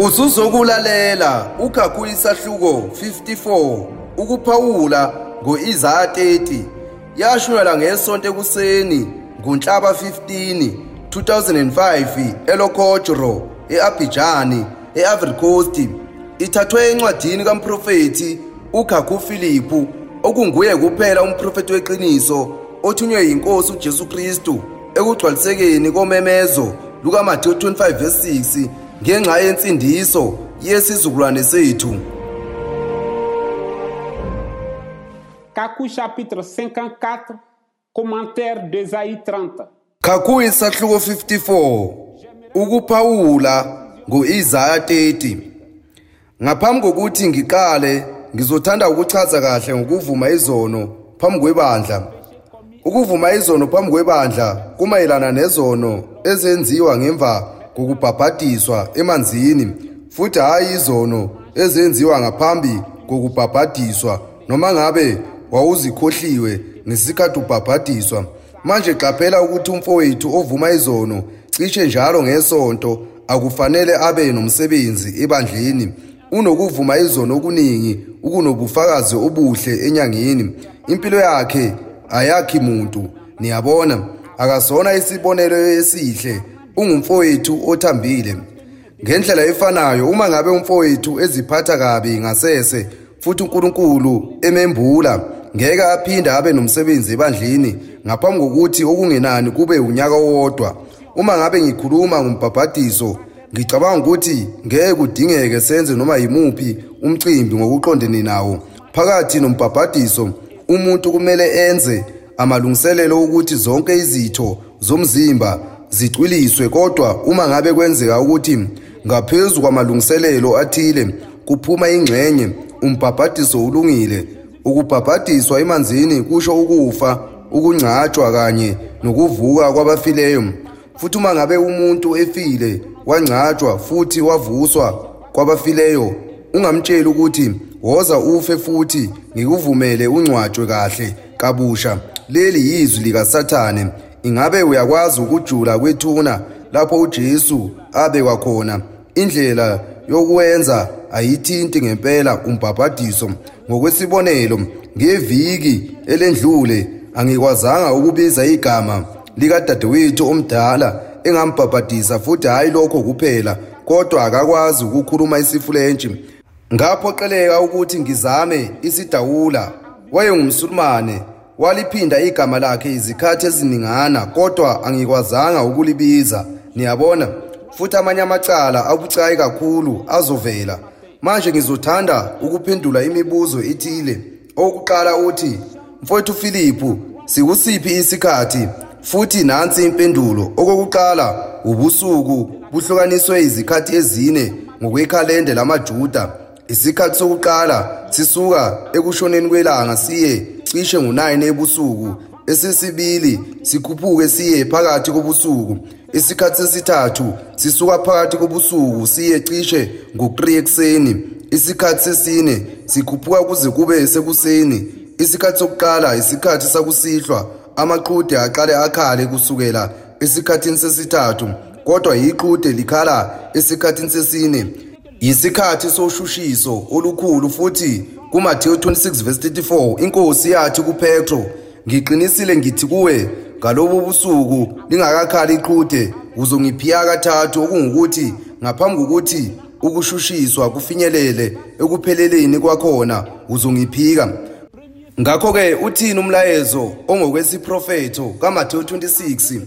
Usuzokulalela ukhaku isahluko 54 ukuphawula ngoIsaya 30 yashunyelwa ngesonto ekuseni ngoNhlaba 15 2005 eLokotjro eAbidjan eIvory Coast. Ithathwe encwadini kaMprofethi uKhaku Philip okunguye kuphela umprofeti weqiniso othunywe yinkosi uJesu Kristu ekugcwalisekeni komemezo lukaMathewu 25 verse 6 ngenxa yensindiso yesizukulwane sethu. Kaku chapitre 54, commentaire d'Ésaïe 30. Khaku isahluko 54 ukuphawula ngoIsaya 30 Ngaphambi kokuthi ngiqale ngizothanda ukuchaza kahle ngokuvuma izono phambi kwebandla. Ukuvuma izono phambi kwebandla kumayelana nezono ezenziwa ngemva kokubhabhadiswa emanzini futhi hayi izono ezenziwa ngaphambi kokubhabhadiswa noma ngabe wawuzikhohliwe ngesikhathi ubhabhadiswa. Manje qaphela ukuthi umfowethu ovuma izono cishe njalo ngesonto akufanele abe nomsebenzi ebandleni. Unokuvuma izono okuningi ukunobufakazi obuhle enyangeni. Impilo yakhe ayakhi muntu niyabona. Akasona isibonelo esihle ungumfowethu othambile. Ngendlela efanayo uma ngabe umfowethu eziphatha kabi ngasese futhi uNkulunkulu emembula ngeke aphinda abe nomsebenzi ebandleni ngaphambi kokuthi okungenani kube unyaka owodwa. Uma ngabe ngikhuluma ngombhabhadiso ngicabanga ukuthi ngeke kudingeke senze noma yimuphi umcimbi ngokuqondene nawo. Phakathi nombhabhadiso umuntu kumele enze amalungiselelo ukuthi zonke izitho zomzimba zicwiliswe kodwa uma ngabe kwenzeka ukuthi ngaphezulu kwamalungiselelo athile kuphuma ingxenye umbhabhadiso ulungile. Ukubhabhadiswa emanzini kusho ukufa ukungcatshwa kanye nokuvuka kwabafileyo. Futhi uma ngabe umuntu efile wangcatshwa futhi wavuswa kwabafileyo ungamtsheli ukuthi woza ufe futhi ngikuvumele ungcwatshwe kahle kabusha. Leli yizwi likaSathane. Ingabe uyakwazi ukujula kwethuna lapho uJesu abekwa khona? Indlela yokwenza ayithinti ngempela umbhabhadiso ngokwesibonelo. Ngeviki elendlule angikwazanga ukubiza igama likadadewethu omdala engambhabhadisa futhi hayi lokho kuphela kodwa akakwazi ukukhuluma isifulentshi. Ngaphoqeleka ukuthi ngizame isidawula wayengumsulumane waliphinda igama lakhe izikhathi eziningana kodwa angikwazanga ukulibiza. Niyabona? Futhi amanye amacala abucayi kakhulu azovela. Manje ngizothanda ukuphendula imibuzo ethile. Okokuqala uthi mfowethu Philippu sikusiphi isikhathi? Futhi nansi impendulo. Okokuqala ubusuku buhlukaniswe izikhathi ezine ngokwekhalenda lamaJuda. Isikhathi sokuqala sisuka ekushoneni kwelanga siye cishe ngo9 ebusuku. Esesibili sikhuphuke siye phakathi kobusuku. Isikhathi sesithathu sisuka phakathi kobusuku siye cishe ngo3 ekseni isikhathi sesine sikhuphuka kuze kube sekuseni. Isikhathi sokuqala isikhathi sakusihlwa. Amaqhude aqale akhale kusukela esikhathini sesithathu kodwa iqhude likhala esikhathini sesine. Yisikhathi soshushiso olukhulu futhi kuMathewu 26 verse 34 inkosi yathi kuPetro ngiqinisile ngithi kuwe ngalobo busuku lingakakhali iqhude uzongiphiya kathathu okungukuthi ngaphambi kokuthi ukushushiswa kufinyelele ekupheleleni kwakhona uzongiphika ngakho-ke uthini umlayezo ongokwesiprofetho kaMathewu 26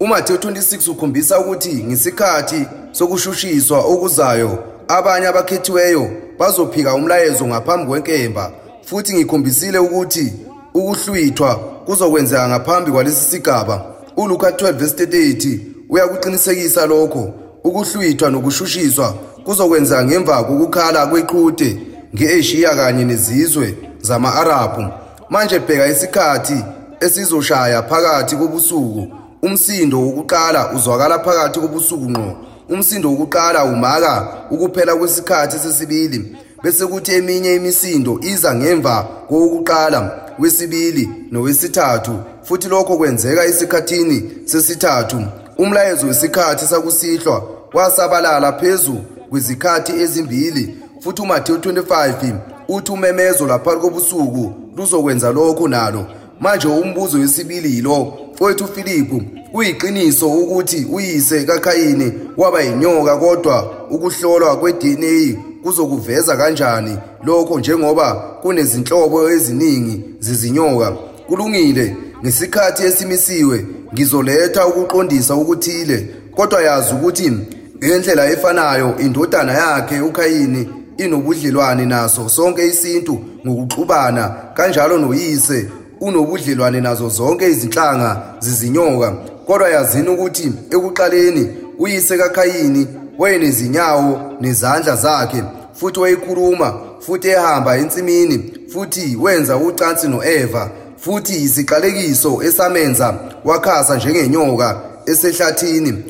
uMathewu 26 ukhombisa ukuthi ngesikhathi sokushushiswa okuzayo abanye abakhethiweyo bazophika umlayezo ngaphambi kwenkemba futhi ngikhombisile ukuthi ukuhlwithwa kuzokwenzeka ngaphambi kwalesi sigaba. uLuka 12 verse 38 uyakuqinisekisa lokho. Ukuhlwithwa nokushushiswa kuzokwenzeka ngemva kokukhala kweqhude ngeAsia kanye nezizwe zama-Arabhu. Manje bheka isikhathi esizoshaya phakathi kobusuku. Umsindo wokuqala uzwakala phakathi kobusuku ngqo. Umsindo wokuqala umaka ukuphela kwesikhathi sesibili bese kuthi eminye imisindo iza ngemva kowokuqala wesibili nowesithathu futhi lokho kwenzeka esikhathini sesithathu. Umlayezo wesikhathi sakusihlwa wasabalala phezu kwezikhathi ezimbili futhi uMathewu 25 uthi umemezo laphakathi kobusuku luzokwenza lokho nalo. Manje umbuzo wesibili yilo mfowethu uFilipu kuyiqiniso ukuthi uyise kaKhayini waba yinyoka kodwa ukuhlolwa kweDNA kuzokuveza kanjani? Lokho njengoba kunezinhlobo eziningi zezinyoka. Kulungile ngesikhathi esimisiwe ngizoletha ukuqondisa ukuthile kodwa yazi ukuthi ngendlela efanayo indodana yakhe uKhayini inobudlelwane naso sonke isintu ngokuxubana kanjalo noyise unobudlelwane nazo zonke izinhlanga zizinyoka kodwa yazini ukuthi ekuqaleni uyise kaKhayini wayenezinyawo nezandla zakhe futhi wayekhuluma futhi ehamba ensimini futhi wenza ucansi noEva futhi isiqalekiso esamenza wakhasa njengenyoka esehlathini.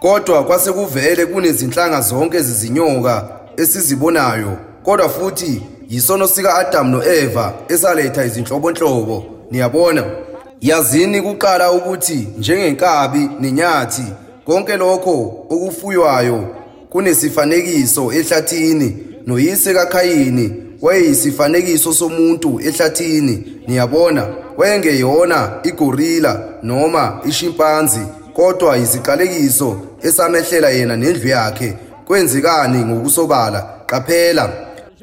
Kodwa kwasekuvele kunezinhlanga zonke zezinyoka esizibonayo kodwa futhi yisono sika Adam noEva esaletha izinhlobonhlobo. Niyabona. Yazini kuqala ukuthi njengenkabi nenyathi konke lokho okufuywayo kunesifanekiso ehlathini noyise kaKhayini wayeyisifanekiso somuntu ehlathini. Niyabona wayengeyona igorilla noma ishimpanzi kodwa isiqalekiso esamehlela yena nendlu yakhe. Kwenzekani ngokusobala? Qaphela.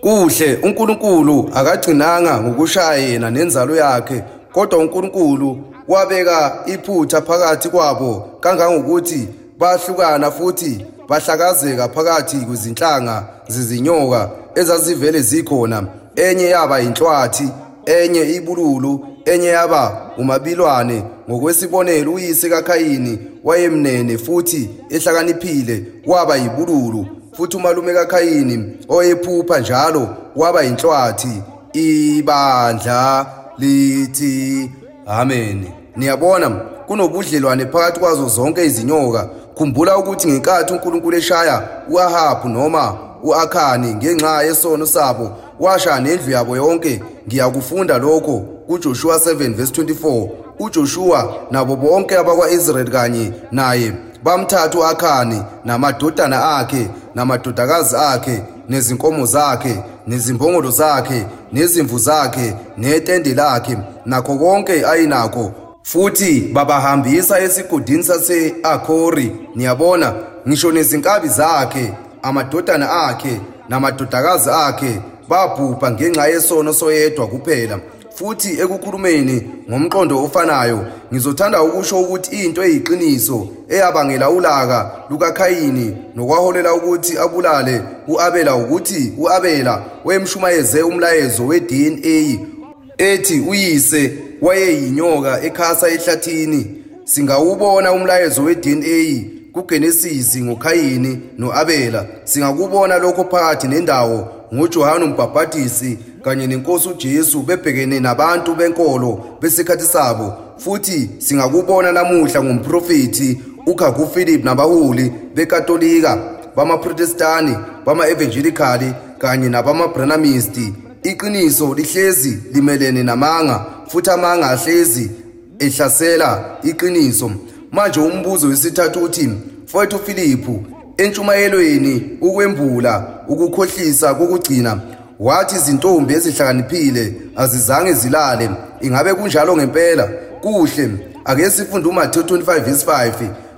Kuhle uNkulunkulu akagcinanga ngokushaya yena nenzalo yakhe. Kodwa uNkulunkulu wabeka iphutha phakathi kwabo kangangokuthi bahlukana futhi bahlakazeka phakathi kwezinhlanga zezinyoka ezazivele zikhona. Enye yaba inhlwathi enye ibululu enye yaba umabilwane ngokwesibonelo uyise kaKhayini wayemnene futhi ehlakaniphile waba yibululu futhi umalume kaKhayini oyephupha njalo waba inhlwathi ibandla. Lithi amen. Niyabona kunobudlelwane phakathi kwazo zonke izinyoka. Khumbula ukuthi ngenkathi uNkulunkulu eshaya uAhabu noma uAkhani ngenxa yesono sabo washaya nendlu yabo yonke. Ngiyakufunda lokho kuJoshua 7 verse 24 uJoshua nabo bonke abakwaIsrael kanye naye bamthatha uAkhani namadodana akhe namadodakazi akhe nezinkomo zakhe nezimbongolo zakhe nezimvu zakhe netende lakhe nakho konke ayinakho. Futhi babahambisa esigodini sase-akhori niyabona ngisho nezinkabi zakhe amadodana akhe namadodakazi akhe babhubha ngenxa yesono soyedwa kuphela. Futhi ekukhulumeni ngomqondo ofanayo ngizothanda ukusho ukuthi into eyiqiniso eyabangela ulaka lukaKhayini nokwaholela ukuthi abulale uAbela ukuthi uAbela wayemshumayeze umlayezo weDNA ethi uyise wayeyinyoka ekhasa ehlathini. Singawubona umlayezo weDNA kuGenesis ngoKhayini noAbela. Singakubona lokho phakathi nendawo ngoJohane uMbhaphatisi kanye nenkosi uJesu bebhekene nabantu benkolo besikhathi sabo futhi singakubona namuhla ngomprofeti uGagu Philip nabaholi beKatolika bamaProtestani bama-evangelicali kanye nabama-Branhamisti iqiniso lihlezi limelene namanga futhi amanga ahlezi ehlasela iqiniso. Manje umbuzo wesithathu uthi mfowethu Philippu entshumayelweni ukwembula ukukhohlisa kokugcina wathi izintombi ezihlakaniphile azizange zilale. Ingabe kunjalo ngempela? Kuhle. Ake sifunde uMathewu 25 verse 5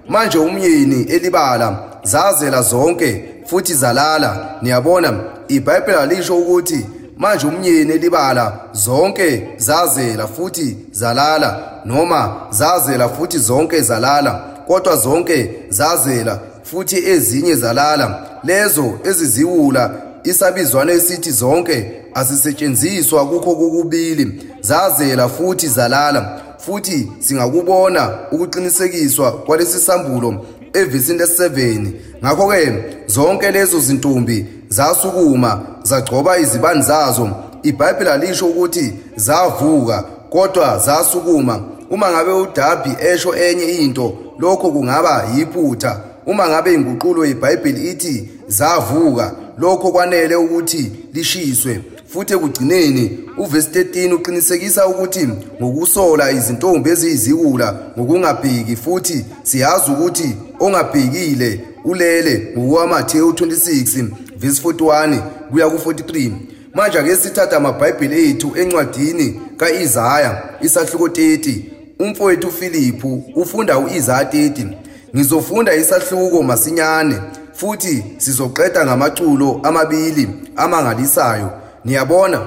manje umyeni elibala zazela zonke futhi zalala. Niyabona iBhayibheli alisho ukuthi manje umyeni elibala zonke zazela futhi zalala. Noma zazela futhi zonke zalala kodwa zonke zazela futhi ezinye zalala. Lezo eziziwula isabizwana esithi zonke asisetshenziswa kukho kokubili. Zazela futhi zalala futhi singakubona ukuqinisekiswa kwalesi sambulo evesini lesi-7 ngakho-ke zonke lezo zintombi zasukuma zagcoba izibani zazo. Ibhayibheli alisho ukuthi zavuka kodwa zasukuma. Uma ngabe udabi esho enye into lokho kungaba yiphutha. Uma ngabe inguqulo yebhayibheli ithi zavuka lokho kwanele ukuthi lishiswe. Futhi ekugcineni uvesi 13 uqinisekisa ukuthi ngokusola izintombi eziyiziwula ngokungabhiki futhi siyazi ukuthi ongabhikile ulele ngokwamathewu 26 verse 41 kuya ku-43 manje ake sithatha amabhayibheli ethu encwadini ka-Isaya isahluko 30 umfowethu uFiliphu ufunda uIsaya 30 ngizofunda isahluko masinyane. Futhi sizoqeda ngamaculo amabili amangalisayo. Niyabona?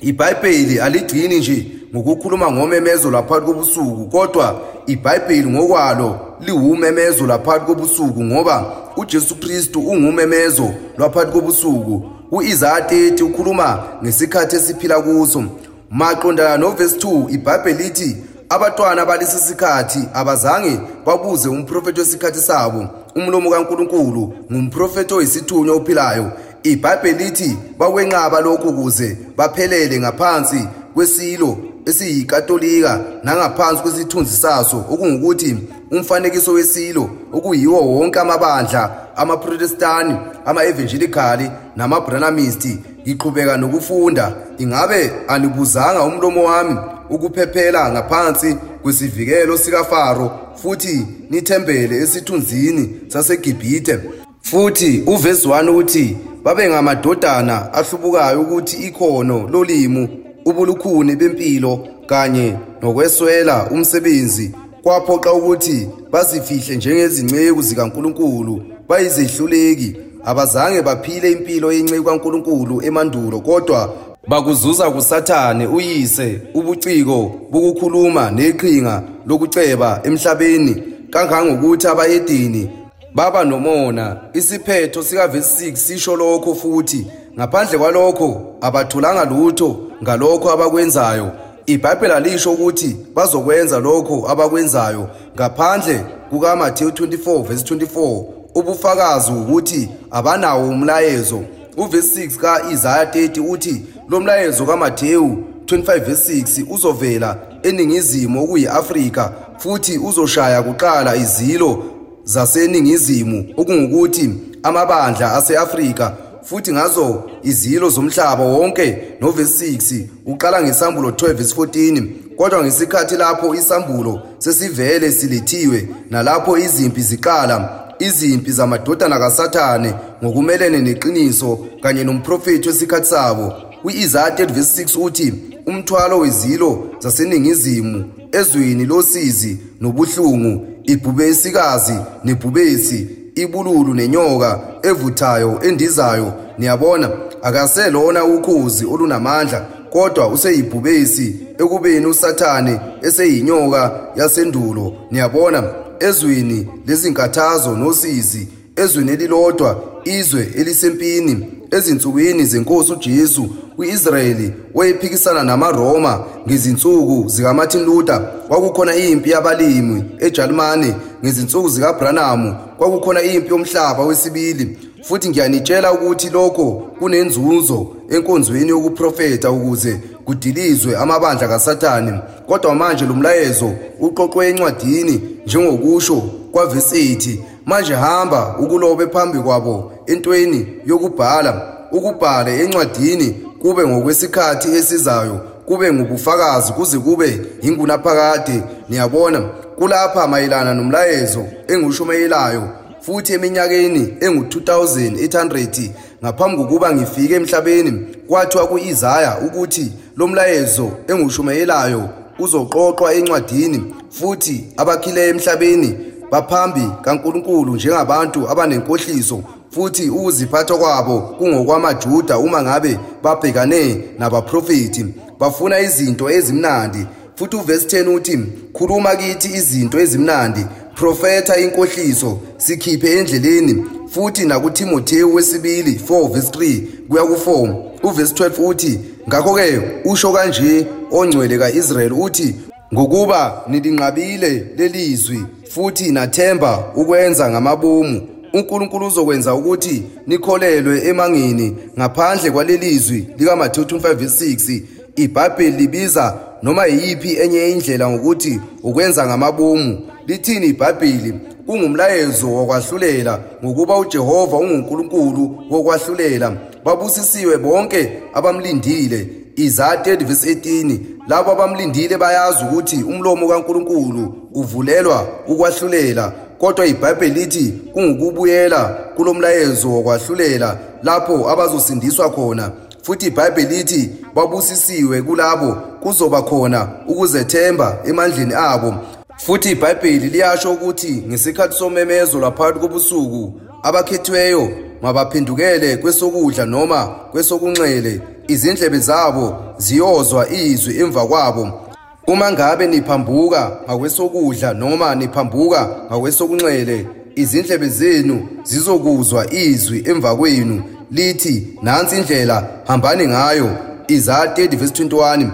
iBhayibheli aligcini nje ngokukhuluma ngomemezo laphakathi kobusuku kodwa iBhayibheli ngokwalo liwumemezo laphakathi kobusuku ngoba uJesu Kristu ungumemezo lwaphakathi kobusuku. uIsaya 30 ukhuluma ngesikhathi esiphila kuso. Maqondana noverse 2 iBhayibheli lithi abatwana balesi sikhathi abazange babuze umprofeti wesikhathi sabo umlomo kaNkuluNkulu ngumprofeti oyisithunywa ophilayo. iBhayibheli lithi bakwenqaba lokhu ukuze baphelele ngaphansi kwesilo esiyikatolika nangaphansi kwesithunzi saso okungukuthi umfanekiso wesilo okuyiwo wonke amabandla amaprotestani ama-evangelikali namabranamisti ngiqhubeka nokufunda ingabe anibuzanga umlomo wami ukuphephela ngaphansi kwesivikelo sikaFaro futhi nithembele esithunzini saseGibhithe. Futhi 1 uthi babe ngamadodana ahlubukayo ukuthi ikhono lolimo ubulukhuni bempilo kanye nokweswela umsebenzi kwaphoqa ukuthi bazifihle njengezingceku zikaNkuluNkulu bayizehluleki. Abazange baphile impilo yenceku kaNkuluNkulu emandulo kodwa bakuzuza kusathane uyise ubuciko bokukhuluma neqhinga lokuceba emhlabeni. Kangangokuthi abayedini baba nomona. Isiphetho sikaverse 6 sisho lokho futhi. Ngaphandle kwalokho abathulanga lutho ngalokho abakwenzayo. iBhayibheli alisho ukuthi bazokwenza lokho abakwenzayo. Ngaphandle kukaMathewu 24 verse 24 ubufakazi ukuthi abanawo umlayezo. Uverse 6 kaIsaya 30 uthi lo mlayezo kaMathewu 25 verse 6 uzovela eningizimu okuyi-Afrika futhi uzoshaya kuqala izilo zaseningizimu okungukuthi amabandla ase-Afrika futhi ngazo izilo zomhlaba wonke noverse 6 uqala ngesambulo 12 verse 14 kodwa ngesikhathi lapho isambulo sesivele silethiwe nalapho izimpi ziqala izimpi zamadodana kaSathane ngokumelene neqiniso kanye nomprofeti wesikhathi sabo kwi-Isaiah 30 verse 6 uthi umthwalo wezilo zaseningizimu ezweni losizi nobuhlungu ibhubesikazi nebhubesi ibululu nenyoka evuthayo endizayo niyabona akaselona ukhozi olunamandla kodwa useyibhubesi ekubeni usathane eseyinyoka yasendulo niyabona ezweni lezinkathazo nosizi ezweni elilodwa izwe elisempini ezinsukwini zenkosi uJesu uIsrayeli wayephikisana namaRoma ngezinsuku zikaMartin Luther. Kwakukhona impi yabalimi eJalimane ngezinsuku zikaBranham kwakukhona impi yomhlaba wesibili. Futhi ngiyanitshela ukuthi lokho kunenzuzo enkonzweni yokuprofeta ukuze kudilizwe amabandla kaSathane. Kodwa manje lo mlayezo uqoqwe encwadini njengokusho kwavesi 8 manje hamba ukulobe phambi kwabo entweni yokubhala ukubhala encwadini kube ngokwesikhathi esizayo kube ngobufakazi kuze kube ingunaphakade. Niyabona kulapha mayelana nomlayezo engushumayelayo futhi eminyakeni engu-2800 ngaphambi kokuba ngifike emhlabeni kwathiwa ku-Isaya ukuthi lo mlayezo engushumayelayo uzoqoqwa encwadini futhi abakhileyo emhlabeni baphambi kaNkuluNkulu njengabantu abanenkohliso futhi ukuziphatha kwabo kungokwamaJuda uma ngabe babhekane nabaprofeti bafuna izinto ezimnandi futhi uverse 10 uthi khuluma kithi izinto ezimnandi profeta inkohliso sikhiphe endleleni. Futhi nakuTimotheyu wesibili 4 verse 3 kuya ku4 uverse 12 uthi ngakho ke usho kanje ongcwele kaIsrael uthi ngokuba nilinqabile lelizwi futhi nathemba ukwenza ngamabomu. uNkulunkulu uzokwenza ukuthi nikholelwe emangeni ngaphandle kwalelizwi likaMathewu 25:6 iBhayibheli libiza noma yiphi enye indlela ngokuthi ukwenza ngamabomu. Lithini iBhayibheli? Kungumlayezo wokwahlulela ngokuba uJehova unguNkulunkulu wokwahlulela. Babusisiwe bonke abamlindile. Isaiah 30:18 labo abamlindile bayazi ukuthi umlomo kaNkulunkulu uvulelwa ukwahlulela kodwa iBhayibheli lithi kungukubuyela kulomlayezo wokwahlulela lapho abazosindiswa khona. Futhi iBhayibheli lithi babusisiwe kulabo kuzoba khona ukuzethemba emandleni abo. Futhi iBhayibheli liyasho ukuthi ngesikhathi somemezo laphakathi kobusuku abakhethweyo mabaphendukele kwesokudla noma kwesokunxele izindlebe zabo ziyozwa izwi emva kwabo. Uma ngabe niphambuka ngakwesokudla noma niphambuka ngakwesokunxele izindlebe zenu zizokuzwa izwi emva kwenu. Lithi nansi indlela hambani ngayo. Isaiah 30 verse 21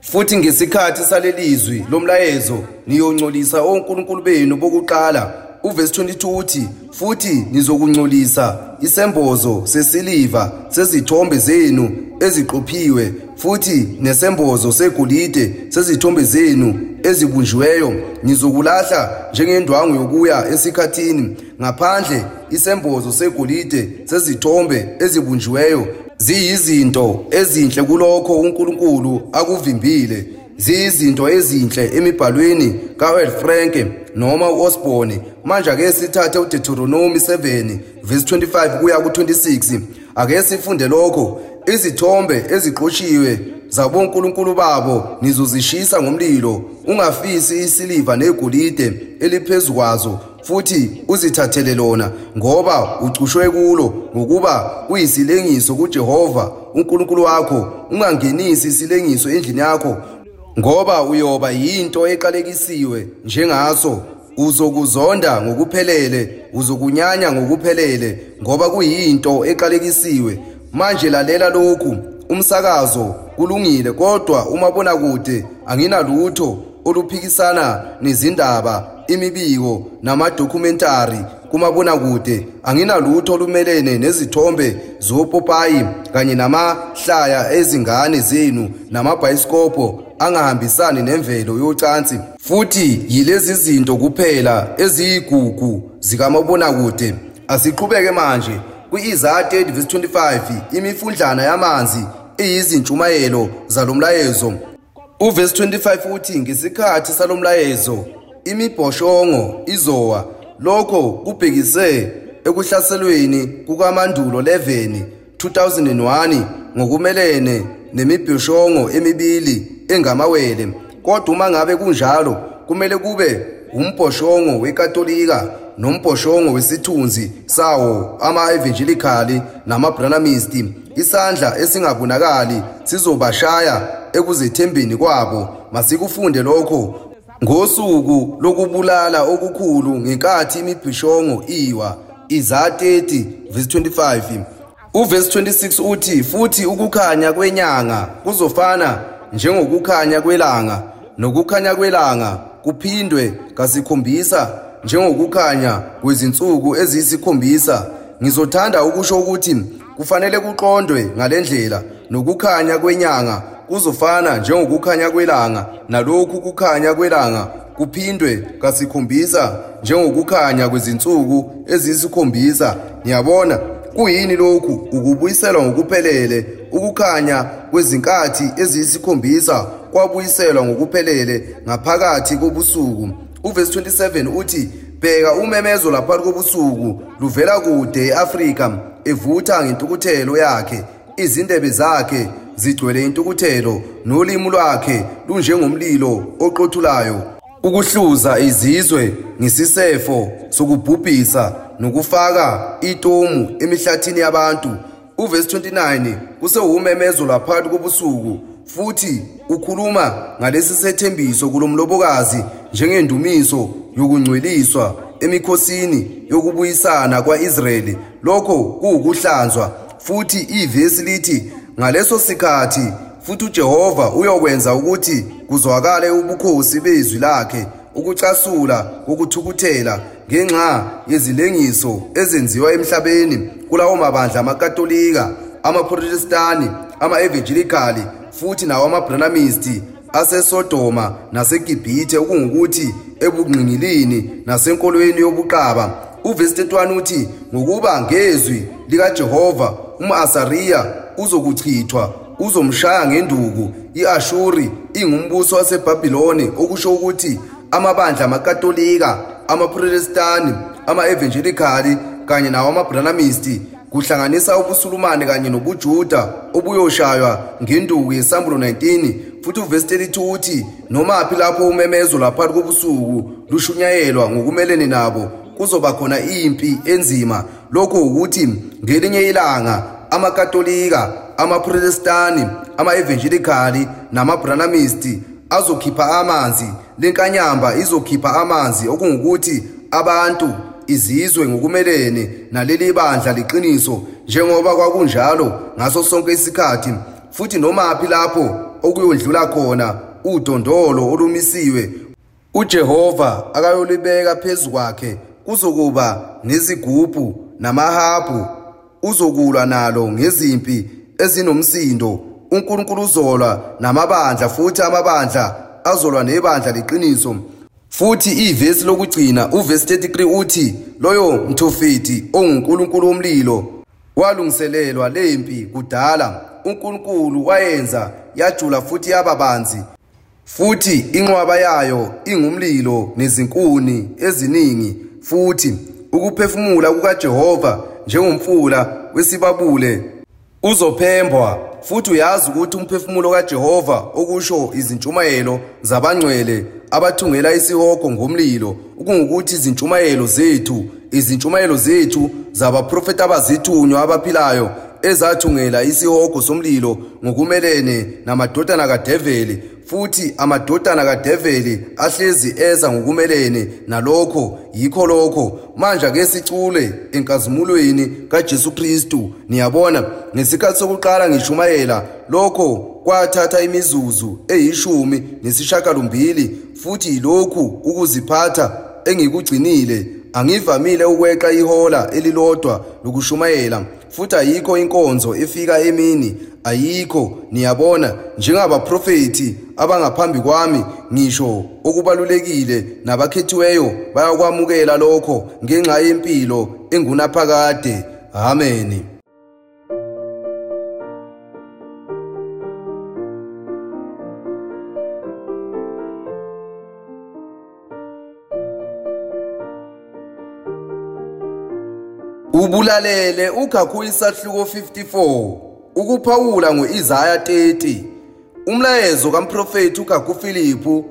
futhi ngesikhathi salelizwi lomlayezo niyongcolisa onkulunkulu benu bokuqala. Uverse 22 uthi futhi nizokungcolisa isembozo sesiliva sezithombe zenu eziqophiwe futhi nesembozo segolide sezithombe zenu ezibunjiweyo. Nizokulahla njengendwangu yokuya esikhathini. Ngaphandle isembozo segolide sezithombe ezibunjiweyo ziyizinto ezinhle kulokho uNkulunkulu akuvimbile. Ziyizinto ezinhle emibhalweni kaWelfranke noma uOsborne. Manje ake sithathe uDeuteronomy 7 verse 25 kuya ku26 ake sifunde lokho izithombe eziqoshiwe zabonkulunkulu babo nizozishisa ngomlilo ungafisi isiliva negolide eliphezukwazo futhi uzithathele lona ngoba ucushwe kulo ngokuba kuyisilengiso kuJehova uNkulunkulu wakho. Ungangenisi isilengiso endlini yakho ngoba uyoba yinto eqalekisiwe njengaso. Uzokuzonda ngokuphelele uzokunyanya ngokuphelele ngoba kuyinto eqalekisiwe. Manje lalela lokhu umsakazo kulungile kodwa umabona kude anginalutho oluphikisana nezindaba imibiko namadokumentari kumabona kude anginalutho olumelene nezithombe zopopayi kanye namahlaya ezingane zenu namabhayisikobho angahambisani nemvelo yocansi. Futhi yilezi zinto kuphela eziyigugu zikamabonakude. Asiqhubeke manje. kwi-Isaiah 30 verse 25 imifundlana yamanzi iyizintshumayelo zalomlayezo. Uverse 25 uthi ngesikhathi salomlayezo imibhoshongo izowa lokho kubhekise ekuhlaselweni kukamandulo 11 2001 ngokumelene nemibhoshongo emibili engamawele. Kodwa uma ngabe kunjalo kumele kube umbhoshongo wekatolika nombhoshongo wesithunzi sawo ama-evangelicali nama-branamist isandla esingabonakali sizobashaya ekuzethembeni kwabo. Masikufunde lokho ngosuku lokubulala okukhulu ngenkathi imibhishongo iwa Isaiah 30 verse 25 uverse 26 uthi futhi ukukhanya kwenyanga kuzofana njengokukhanya kwelanga nokukhanya kwelanga kuphindwe kasikhombisa njengokukhanya kwezinsuku eziyisikhombisa. Ngizothanda ukusho ukuthi kufanele kuqondwe ngalendlela nokukhanya kwenyanga kuzofana njengokukhanya kwelanga nalokhu kukhanya kwelanga kuphindwe kasikhombisa njengokukhanya kwezinsuku eziyisikhombisa niyabona kuyini lokhu? Ukubuyiselwa ngokuphelele ukukhanya kwezinkathi eziyisikhombisa kwabuyiselwa ngokuphelele ngaphakathi kobusuku. Uverse 27 uthi bheka umemezo laphakathi kobusuku luvela kude eAfrika evutha ngentukuthelo yakhe. Izindebe zakhe zigcwele intukuthelo nolimi lwakhe lunjengomlilo oqothulayo. Ukuhluza izizwe ngisisefo sokubhubhisa nokufaka itomu emihlathini yabantu uverse 29 kusewumemezo laphakathi kobusuku futhi ukhuluma ngalesi sethembiso kulomlobokazi njengendumiso yokungcweliswa emikhosini yokubuyisana kwaIsrayeli. Lokho kuwukuhlanzwa futhi ivesi lithi ngaleso sikhathi futhi uJehova uyokwenza ukuthi kuzwakale ubukhosi bezwi lakhe ukucasula kokuthukuthela ngenxa yezilengiso ezenziwa emhlabeni kulawo mabandla amakatolika amaprotestani ama-evangelicali futhi nawo ama-branamist asesodoma naseGibhithe okungukuthi ebungqingilini nasenkolweni yobuqaba. Uvesi 31 uthi ngokuba ngezwi likaJehova uma-Asariya uzokuchithwa uzomshaya ngenduku. i-Ashuri ingumbuso waseBhabhiloni okusho ukuthi amabandla amakatolika amaprotestani ama-evangelikali kanye nawo amabranamisti kuhlanganisa ubusulumane kanye nobujuda obuyoshaywa ngenduku yesambulo 19 futhi uvesi 32 uthi nomaphi lapho umemezo laphakathi kobusuku lushunyayelwa ngokumelene nabo. Kuzoba khona impi enzima. Lokho ukuthi ngelinye ilanga amakatolika amaprotestani ama-evangelikali namabranamisti azokhipha amanzi. Lenkanyamba izokhipha amanzi okungukuthi abantu izizwe ngokumelene naleli bandla liqiniso. Njengoba kwakunjalo ngaso sonke isikhathi futhi nomaphi lapho okuyondlula khona udondolo olumisiwe uJehova akayolibeka phezukwakhe kuzokuba nezigubhu namahabhu uzokulwa nalo ngezimpi ezinomsindo uNkulunkulu uzolwa namabandla futhi amabandla azolwa nebandla leqiniso futhi ivesi lokugcina uvesi 33 uthi loyo mthofeti onguNkulunkulu womlilo walungiselelwa lempi kudala. uNkulunkulu wayenza yajula futhi yababanzi futhi inqwaba yayo ingumlilo nezinkuni eziningi. Futhi ukuphefumula kukaJehova njengomfula wesibabule uzophembwa futhi uyazi ukuthi umphefumulo kaJehova okusho izintshumayelo zabangcwele abathungela isihogo ngomlilo ukungukuthi izintshumayelo zethu izintshumayelo zethu zabaprofeti abazithunywa abaphilayo ezathungela isihogo somlilo ngokumelene namadodana kaDeveli futhi amadodana kaDeveli ahlezi eza ngokumelene nalokho. Yikho lokho manje ake sicule enkazimulweni kaJesu Kristu. Niyabona ngesikhathi sokuqala ngishumayela lokho kwathatha imizuzu eyishumi nesishakalombili futhi lokhu ukuziphatha engikugcinile. Angivamile ukweqa ihola elilodwa lokushumayela futhi ayikho inkonzo efika emini. Ayikho niyabona njengabaprofeti abangaphambi kwami ngisho okubalulekile nabakhethiweyo bayakwamukela lokho ngenxa yempilo engunaphakade. Ameni ubulalele uGakhu isahluko 54 ukuphawula ngoIsaya 30 umlayezo kaMprofeti uGakhu Philippu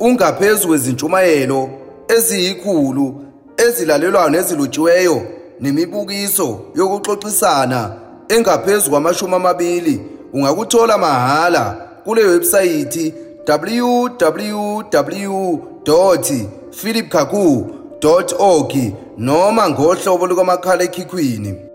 ungaphezulu kwezintshumayelo eziyikhulu ezilalelwayo nezilotshiweyo nemibukiso yokuxoxisana engaphezulu kwamashumi amabili ungakuthola mahhala kule website www.philipkakhu.org noma ngohlobo lukamakhala ekhikhwini